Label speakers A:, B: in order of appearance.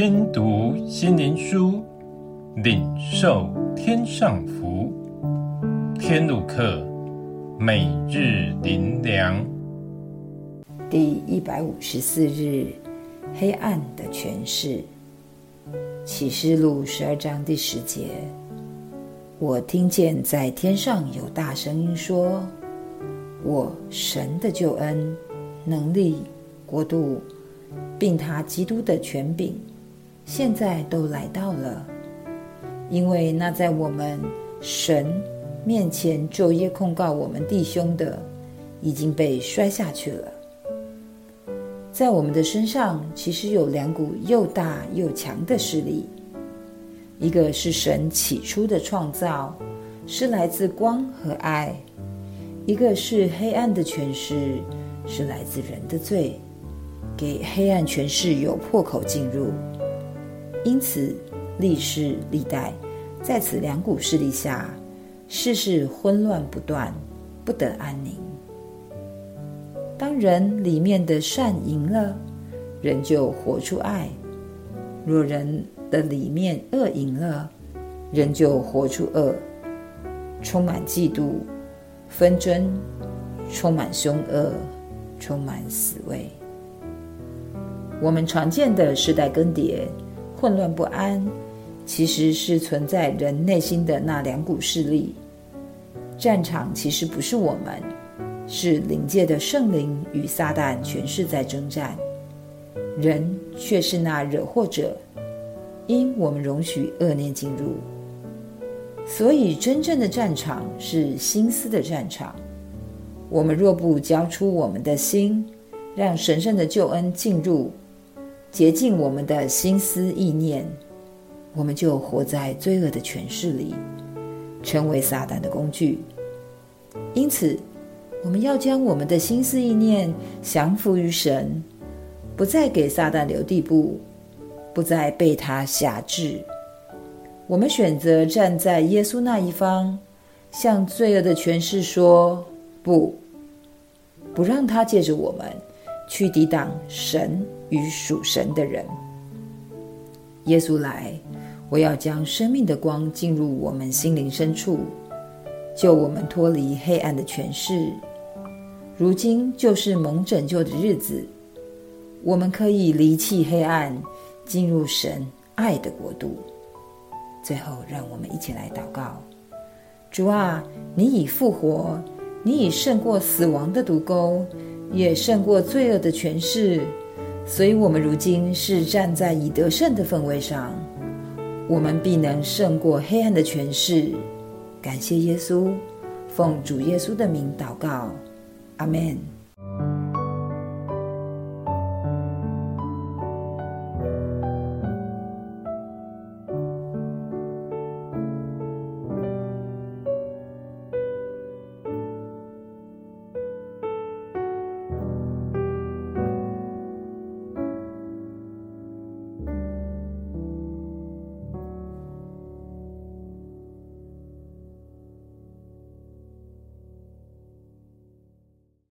A: 听读心灵书，领受天上福。天路客，每日灵粮，
B: 第一百五十四日，黑暗的权势。启示录十二章第十节，我听见在天上有大声音说：“我神的救恩、能力、国度，并他基督的权柄，现在都来到了，因为那在我们神面前昼夜控告我们弟兄的，已经被摔下去了。”在我们的身上，其实有两股又大又强的势力，一个是神起初的创造，是来自光和爱；一个是黑暗的权势，是来自人的罪，给黑暗权势有破口进入。因此，历世历代在此两股势力下，世事混乱不断，不得安宁。当人里面的善赢了，人就活出爱；若人的里面恶赢了，人就活出恶，充满嫉妒、纷争，充满凶恶，充满死味。我们常见的世代更迭、混乱不安，其实是存在人内心的那两股势力。战场其实不是我们。是灵界的圣灵与撒旦权势在征战，人却是那惹祸者，因我们容许恶念进入。所以，真正的战场是心思的战场。我们若不交出我们的心，让神圣的救恩进入，洁净我们的心思意念，我们就活在罪恶的权势里，成为撒旦的工具。因此，我们要将我们的心思意念降服于神，不再给撒旦留地步，不再被他辖制。我们选择站在耶稣那一方，向罪恶的权势说不，不让他借着我们去抵挡神与属神的人。耶稣来，我要将生命的光进入我们心灵深处，救我们脱离黑暗的权势。如今就是蒙拯救的日子，我们可以离弃黑暗，进入神爱的国度。最后，让我们一起来祷告：主啊，你已复活，你已胜过死亡的毒钩，也胜过罪恶的权势，所以，我们如今是站在以得胜的氛围上，我们必能胜过黑暗的权势。感谢耶稣，奉主耶稣的名祷告。阿门。